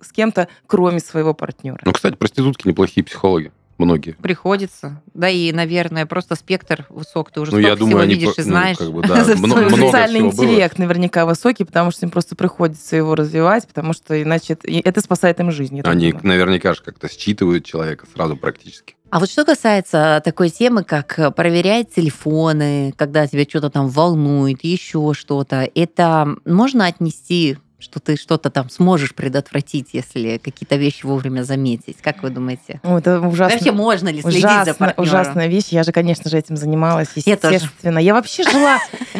[SPEAKER 2] с кем-то, кроме своего партнера.
[SPEAKER 3] Ну, кстати, проститутки неплохие психологи многие.
[SPEAKER 1] Приходится. Да, и, наверное, просто спектр высок. Ты уже ну, я думаю, всего они видишь и ну, знаешь.
[SPEAKER 2] Ну, как бы, да, Социальный интеллект было. наверняка высокий, потому что им просто приходится его развивать, потому что иначе это, это спасает им жизнь.
[SPEAKER 3] Они думаю. наверняка же как-то считывают человека сразу практически.
[SPEAKER 1] А вот что касается такой темы, как проверять телефоны, когда тебя что-то там волнует, еще что-то, это можно отнести что ты что-то там сможешь предотвратить, если какие-то вещи вовремя заметить. Как вы думаете?
[SPEAKER 2] О, это ужасно.
[SPEAKER 1] Вообще можно ли следить
[SPEAKER 2] ужасно,
[SPEAKER 1] за партнером?
[SPEAKER 2] Ужасная вещь. Я же, конечно же, этим занималась, естественно. Я, я вообще жила...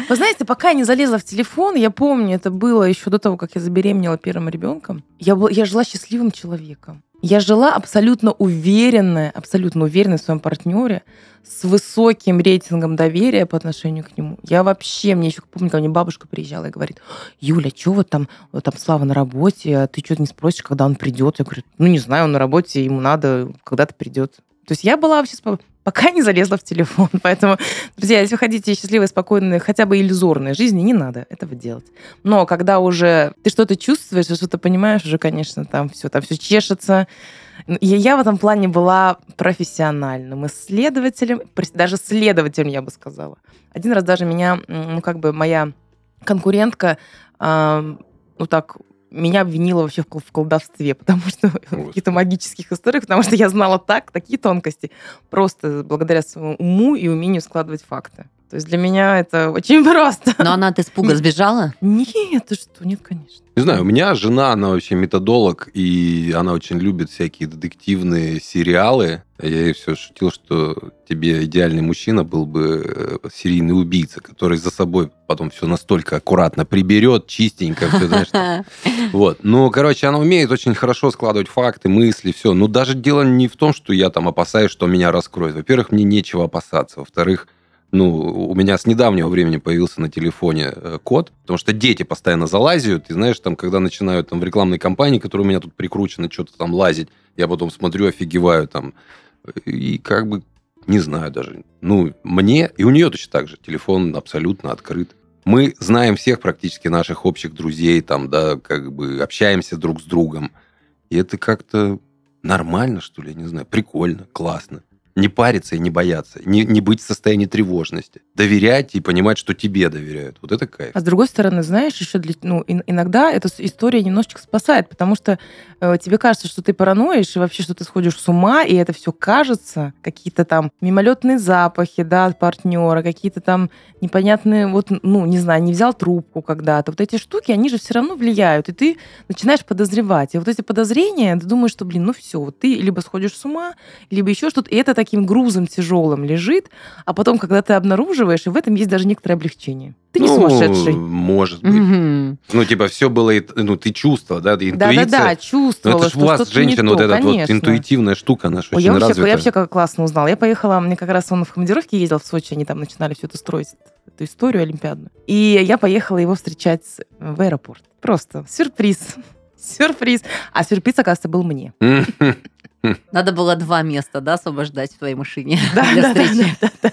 [SPEAKER 2] Вы знаете, пока я не залезла в телефон, я помню, это было еще до того, как я забеременела первым ребенком, я, я жила счастливым человеком. Я жила абсолютно уверенная, абсолютно уверенная в своем партнере, с высоким рейтингом доверия по отношению к нему. Я вообще, мне еще помню, когда мне бабушка приезжала и говорит, Юля, что вот там, вот там Слава на работе, а ты что-то не спросишь, когда он придет? Я говорю, ну не знаю, он на работе, ему надо, когда-то придет. То есть я была вообще пока не залезла в телефон. Поэтому, друзья, если вы хотите счастливой, спокойной, хотя бы иллюзорной жизни, не надо этого делать. Но когда уже ты что-то чувствуешь, что-то понимаешь, уже, конечно, там все, там все чешется. Я, я в этом плане была профессиональным исследователем, даже следователем, я бы сказала. Один раз даже меня, ну, как бы моя конкурентка, э, ну, так меня обвинила вообще в колдовстве, потому что в каких-то магических историях, потому что я знала так, такие тонкости, просто благодаря своему уму и умению складывать факты. То есть для меня это очень просто.
[SPEAKER 1] Но она от испуга сбежала?
[SPEAKER 2] Нет, ты что, нет, конечно.
[SPEAKER 3] Не знаю, у меня жена, она вообще методолог, и она очень любит всякие детективные сериалы. Я ей все шутил, что тебе идеальный мужчина был бы э, серийный убийца, который за собой потом все настолько аккуратно приберет, чистенько, все, знаешь. Вот. Ну, короче, она умеет очень хорошо складывать факты, мысли, все. Но даже дело не в том, что я там опасаюсь, что меня раскроют. Во-первых, мне нечего опасаться. Во-вторых, ну, у меня с недавнего времени появился на телефоне э, код, потому что дети постоянно залазят, и знаешь, там, когда начинают там в рекламной кампании, которая у меня тут прикручена, что-то там лазить, я потом смотрю, офигеваю там, и как бы, не знаю даже, ну, мне, и у нее точно так же, телефон абсолютно открыт. Мы знаем всех практически наших общих друзей, там, да, как бы общаемся друг с другом. И это как-то нормально, что ли, я не знаю, прикольно, классно не париться и не бояться, не, не быть в состоянии тревожности, доверять и понимать, что тебе доверяют. Вот это кайф.
[SPEAKER 2] А с другой стороны, знаешь, еще для, ну, иногда эта история немножечко спасает, потому что э, тебе кажется, что ты параноишь и вообще, что ты сходишь с ума, и это все кажется, какие-то там мимолетные запахи, да, от партнера, какие-то там непонятные, вот, ну, не знаю, не взял трубку когда-то. Вот эти штуки, они же все равно влияют, и ты начинаешь подозревать. И вот эти подозрения, ты думаешь, что, блин, ну все, вот ты либо сходишь с ума, либо еще что-то, и это таким грузом тяжелым лежит, а потом, когда ты обнаруживаешь, и в этом есть даже некоторое облегчение. Ты не
[SPEAKER 3] ну,
[SPEAKER 2] сумасшедший.
[SPEAKER 3] Может быть. Угу. Ну, типа, все было, ну, ты чувствовала, да, интуиция.
[SPEAKER 2] Да-да-да, чувствовала,
[SPEAKER 3] Но это же у вас, женщина, вот эта вот интуитивная штука наша Ой, очень
[SPEAKER 2] я
[SPEAKER 3] вообще,
[SPEAKER 2] Я вообще как классно узнала. Я поехала, мне как раз он в командировке ездил в Сочи, они там начинали все это строить, эту историю олимпиадную. И я поехала его встречать в аэропорт. Просто сюрприз. Сюрприз. А сюрприз, оказывается, был мне.
[SPEAKER 1] Надо было два места, да, освобождать в твоей машине для встречи.
[SPEAKER 2] Да,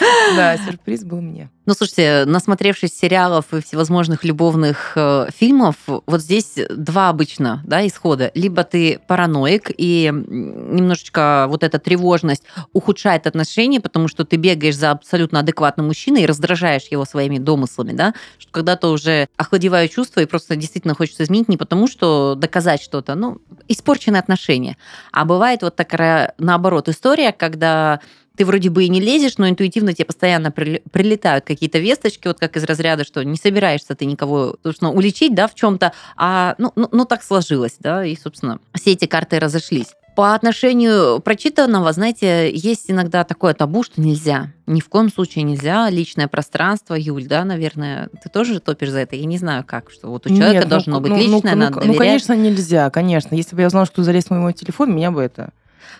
[SPEAKER 2] сюрприз был мне.
[SPEAKER 1] Ну, слушайте, насмотревшись сериалов и всевозможных любовных э, фильмов, вот здесь два обычно да, исхода. Либо ты параноик, и немножечко вот эта тревожность ухудшает отношения, потому что ты бегаешь за абсолютно адекватным мужчиной и раздражаешь его своими домыслами, да, что когда-то уже охладеваю чувства и просто действительно хочется изменить не потому, что доказать что-то, ну, испорченные отношения. А бывает вот такая, наоборот, история, когда ты вроде бы и не лезешь, но интуитивно тебе постоянно прилетают какие-то весточки, вот как из разряда, что не собираешься ты никого, собственно, уличить, да, в чем-то, а, ну, ну, ну, так сложилось, да, и, собственно, все эти карты разошлись. По отношению прочитанного, знаете, есть иногда такое табу, что нельзя. Ни в коем случае нельзя. Личное пространство, Юль, да, наверное, ты тоже топишь за это? Я не знаю как, что вот у человека Нет, ну, должно ну, быть личное, ну, надо ну,
[SPEAKER 2] доверять. Ну, конечно, нельзя, конечно. Если бы я узнала, что залез в мой телефон, меня бы это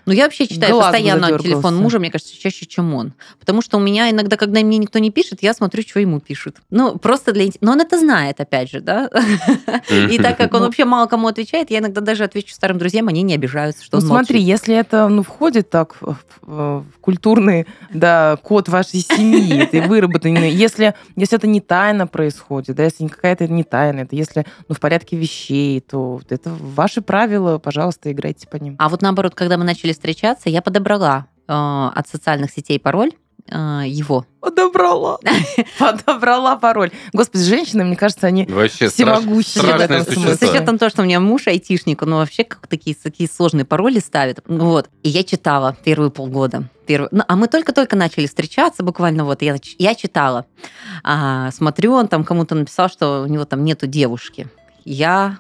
[SPEAKER 1] ну, я вообще читаю Глаз постоянно телефон мужа, мне кажется, чаще, чем он. Потому что у меня иногда, когда мне никто не пишет, я смотрю, что ему пишут. Ну, просто для... Но он это знает, опять же, да? И так как он ну. вообще мало кому отвечает, я иногда даже отвечу старым друзьям, они не обижаются, что
[SPEAKER 2] ну, он смотри, если это ну, входит так в культурный да, код вашей семьи, ты выработанный, если, если это не тайно происходит, да, если какая-то не тайна, это если ну, в порядке вещей, то это ваши правила, пожалуйста, играйте по ним.
[SPEAKER 1] А вот наоборот, когда мы начали встречаться, я подобрала э, от социальных сетей пароль э, его.
[SPEAKER 2] Подобрала. Подобрала пароль. Господи, женщины, мне кажется, они вообще всемогущие страш, в этом смысле.
[SPEAKER 1] С учетом того, что у меня муж айтишник, он вообще как такие, такие сложные пароли ставит. Вот. И я читала первые полгода. Первый... Ну, а мы только-только начали встречаться, буквально вот я, я читала. А, смотрю, он там кому-то написал, что у него там нету девушки. Я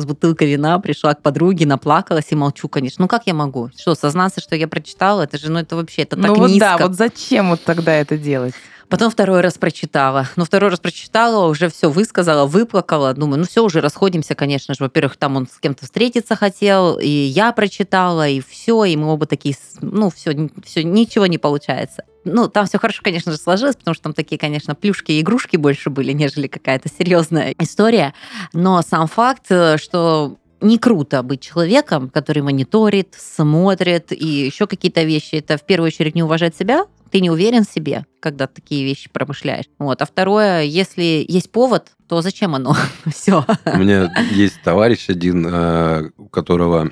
[SPEAKER 1] с бутылкой вина, пришла к подруге, наплакалась и молчу, конечно. Ну как я могу? Что, сознаться, что я прочитала? Это же, ну это вообще, это так
[SPEAKER 2] ну,
[SPEAKER 1] вот
[SPEAKER 2] низко. да, вот зачем вот тогда это делать?
[SPEAKER 1] Потом второй раз прочитала. Но второй раз прочитала, уже все высказала, выплакала. Думаю, ну все, уже расходимся, конечно же. Во-первых, там он с кем-то встретиться хотел, и я прочитала, и все, и мы оба такие, ну все, все ничего не получается. Ну, там все хорошо, конечно же, сложилось, потому что там такие, конечно, плюшки и игрушки больше были, нежели какая-то серьезная история. Но сам факт, э, что не круто быть человеком, который мониторит, смотрит и еще какие-то вещи. Это в первую очередь не уважать себя, ты не уверен в себе, когда такие вещи промышляешь. Вот. А второе, если есть повод, то зачем оно? Все.
[SPEAKER 3] У меня есть товарищ один, э, у которого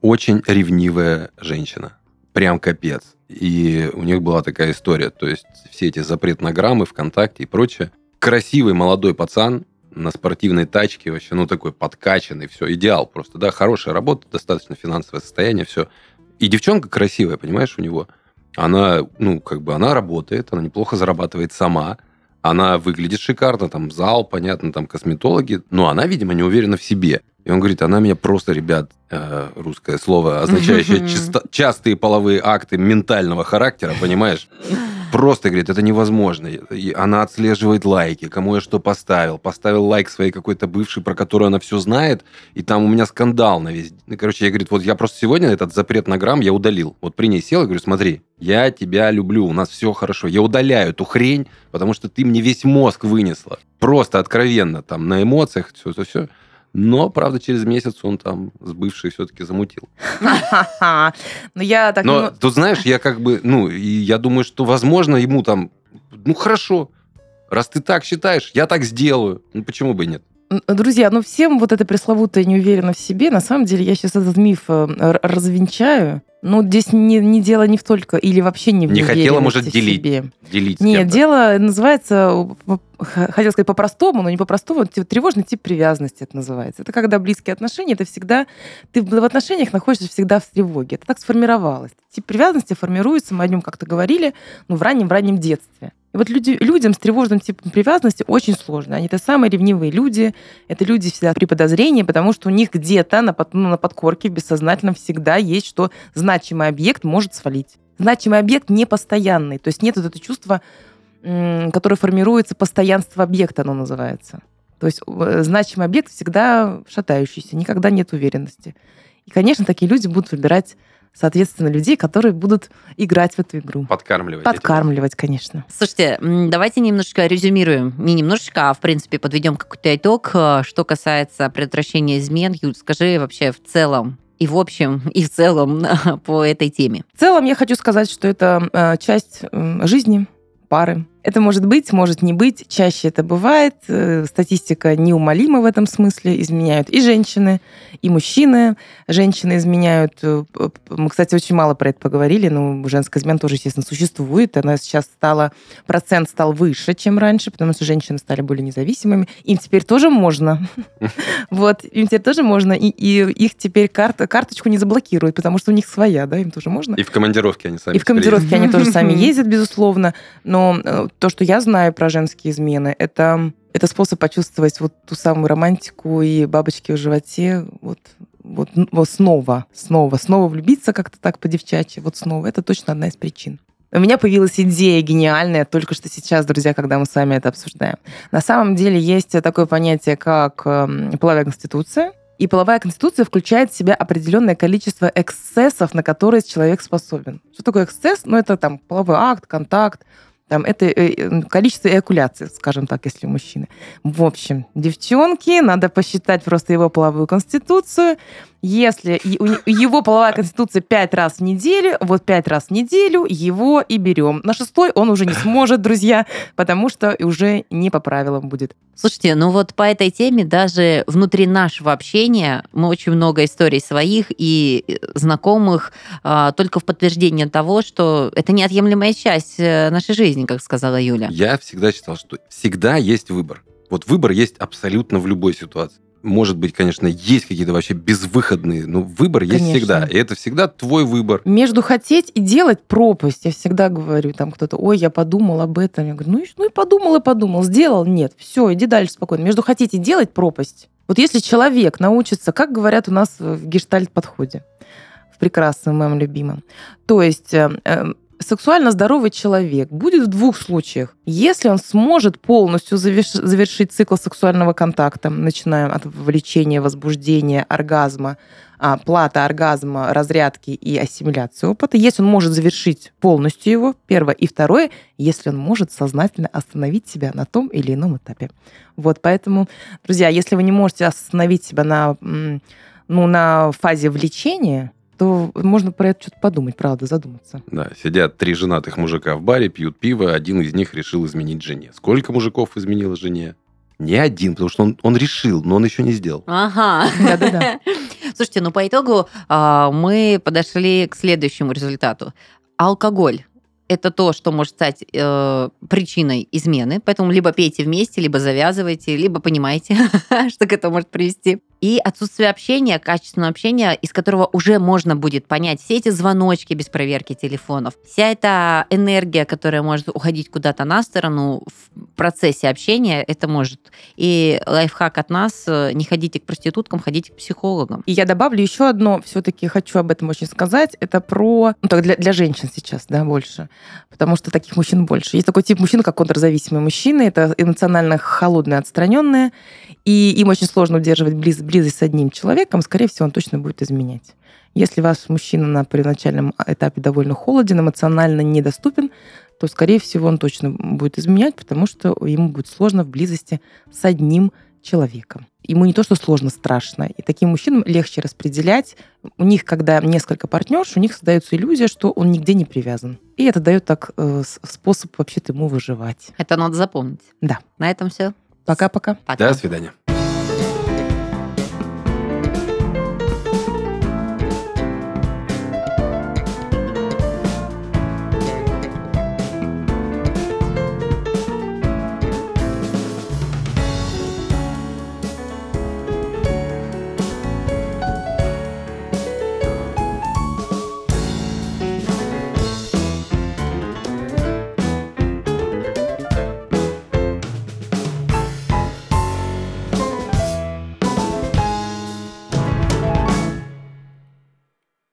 [SPEAKER 3] очень ревнивая женщина. Прям капец. И у них была такая история. То есть все эти запретнограммы ВКонтакте и прочее. Красивый молодой пацан, на спортивной тачке вообще, ну, такой подкачанный, все, идеал просто, да, хорошая работа, достаточно финансовое состояние, все. И девчонка красивая, понимаешь, у него – она, ну, как бы она работает, она неплохо зарабатывает сама, она выглядит шикарно, там зал, понятно, там косметологи, но она, видимо, не уверена в себе. И он говорит, она меня просто, ребят, э, русское слово, означающее частые половые акты ментального характера, понимаешь? Просто, говорит, это невозможно. И она отслеживает лайки, кому я что поставил. Поставил лайк своей какой-то бывшей, про которую она все знает, и там у меня скандал на весь... Короче, я, говорит, вот я просто сегодня этот запрет на грамм я удалил. Вот при ней сел и говорю, смотри, я тебя люблю, у нас все хорошо. Я удаляю эту хрень, потому что ты мне весь мозг вынесла. Просто откровенно, там, на эмоциях, все-все-все. Но, правда, через месяц он там с бывшей все-таки замутил.
[SPEAKER 2] Ну, я так...
[SPEAKER 3] Но тут, знаешь, я как бы, ну, я думаю, что, возможно, ему там, ну, хорошо, Раз ты так считаешь, я так сделаю. Ну почему бы и нет?
[SPEAKER 2] Друзья, ну всем вот это пресловутое неуверенно в себе, на самом деле я сейчас этот миф э, развенчаю. Ну, здесь не, не дело не в только, или вообще не в
[SPEAKER 3] Не хотела, может, делить.
[SPEAKER 2] себе.
[SPEAKER 3] Делить.
[SPEAKER 2] Нет, дело называется, хотел сказать по-простому, но не по-простому, тревожный тип привязанности это называется. Это когда близкие отношения, это всегда, ты в отношениях находишься всегда в тревоге. Это так сформировалось. Тип привязанности формируется, мы о нем как-то говорили, ну, в раннем-раннем детстве. И вот люди, людям с тревожным типом привязанности очень сложно. Они это самые ревнивые люди, это люди всегда при подозрении, потому что у них где-то на, под, ну, на подкорке в бессознательном всегда есть, что значимый объект может свалить. Значимый объект не постоянный, то есть нет вот этого чувства, которое формируется постоянство объекта, оно называется. То есть э, значимый объект всегда шатающийся, никогда нет уверенности. И, конечно, такие люди будут выбирать соответственно, людей, которые будут играть в эту игру.
[SPEAKER 3] Подкармливать.
[SPEAKER 2] Подкармливать, конечно.
[SPEAKER 1] Слушайте, давайте немножечко резюмируем. Не немножечко, а в принципе подведем какой-то итог, э, что касается предотвращения измен. Юль, скажи вообще в целом, и в общем, и в целом по этой теме.
[SPEAKER 2] В целом я хочу сказать, что это э, часть жизни пары, это может быть, может не быть. Чаще это бывает. Э, статистика неумолима в этом смысле. Изменяют и женщины, и мужчины. Женщины изменяют. Э, мы, кстати, очень мало про это поговорили, но женская измена тоже, естественно, существует. Она сейчас стала... Процент стал выше, чем раньше, потому что женщины стали более независимыми. Им теперь тоже можно. Вот. Им теперь тоже можно. И, их теперь карточку не заблокируют, потому что у них своя, да, им тоже можно.
[SPEAKER 3] И в командировке они сами
[SPEAKER 2] И в командировке они тоже сами ездят, безусловно. Но то, что я знаю про женские измены, это, это способ почувствовать вот ту самую романтику и бабочки в животе, вот, вот, вот снова, снова, снова влюбиться как-то так по-девчачьи, вот снова. Это точно одна из причин. У меня появилась идея гениальная только что сейчас, друзья, когда мы с вами это обсуждаем. На самом деле есть такое понятие, как эм, половая конституция, и половая конституция включает в себя определенное количество эксцессов, на которые человек способен. Что такое эксцесс? Ну, это там половой акт, контакт, там, это э, количество эякуляций, скажем так, если у мужчины. В общем, девчонки, надо посчитать просто его половую конституцию, если его половая конституция пять раз в неделю, вот пять раз в неделю его и берем. На шестой он уже не сможет, друзья, потому что уже не по правилам будет.
[SPEAKER 1] Слушайте, ну вот по этой теме даже внутри нашего общения мы очень много историй своих и э, знакомых а, только в подтверждение того, что это неотъемлемая часть э, нашей жизни, как сказала Юля.
[SPEAKER 3] Я всегда считал, что всегда есть выбор. Вот выбор есть абсолютно в любой ситуации может быть, конечно, есть какие-то вообще безвыходные, но выбор конечно. есть всегда. И это всегда твой выбор.
[SPEAKER 2] Между хотеть и делать пропасть. Я всегда говорю, там кто-то, ой, я подумал об этом. Я говорю, ну, ну и подумал, и подумал. Сделал? Нет. Все, иди дальше спокойно. Между хотеть и делать пропасть. Вот если человек научится, как говорят у нас в гештальт-подходе, в прекрасном моем любимом, то есть э, э, сексуально здоровый человек будет в двух случаях. Если он сможет полностью завершить цикл сексуального контакта, начиная от влечения, возбуждения, оргазма, а, плата, оргазма, разрядки и ассимиляции опыта, если он может завершить полностью его, первое, и второе, если он может сознательно остановить себя на том или ином этапе. Вот, поэтому, друзья, если вы не можете остановить себя на, ну, на фазе влечения, то можно про это что-то подумать, правда, задуматься.
[SPEAKER 3] Да, сидят три женатых мужика в баре, пьют пиво, один из них решил изменить жене. Сколько мужиков изменило жене? Не один, потому что он, он решил, но он еще не сделал.
[SPEAKER 1] Ага. Да-да-да. Слушайте, ну по итогу а, мы подошли к следующему результату. Алкоголь это то, что может стать э, причиной измены. Поэтому либо пейте вместе, либо завязывайте, либо понимаете, что к этому может привести и отсутствие общения, качественного общения, из которого уже можно будет понять все эти звоночки без проверки телефонов, вся эта энергия, которая может уходить куда-то на сторону в процессе общения, это может. И лайфхак от нас э, не ходите к проституткам, ходите к психологам.
[SPEAKER 2] И я добавлю еще одно, все-таки хочу об этом очень сказать, это про, ну так для, для женщин сейчас, да, больше, потому что таких мужчин больше. Есть такой тип мужчин, как контрзависимые мужчины, это эмоционально холодные, отстраненные, и им очень сложно удерживать близость близость с одним человеком, скорее всего, он точно будет изменять. Если ваш мужчина на первоначальном этапе довольно холоден, эмоционально недоступен, то, скорее всего, он точно будет изменять, потому что ему будет сложно в близости с одним человеком. ему не то, что сложно, страшно. И таким мужчинам легче распределять. У них, когда несколько партнерш, у них создается иллюзия, что он нигде не привязан. И это дает так э, способ вообще-то ему выживать.
[SPEAKER 1] Это надо запомнить.
[SPEAKER 2] Да.
[SPEAKER 1] На этом все.
[SPEAKER 2] Пока-пока.
[SPEAKER 1] Пока.
[SPEAKER 3] До свидания.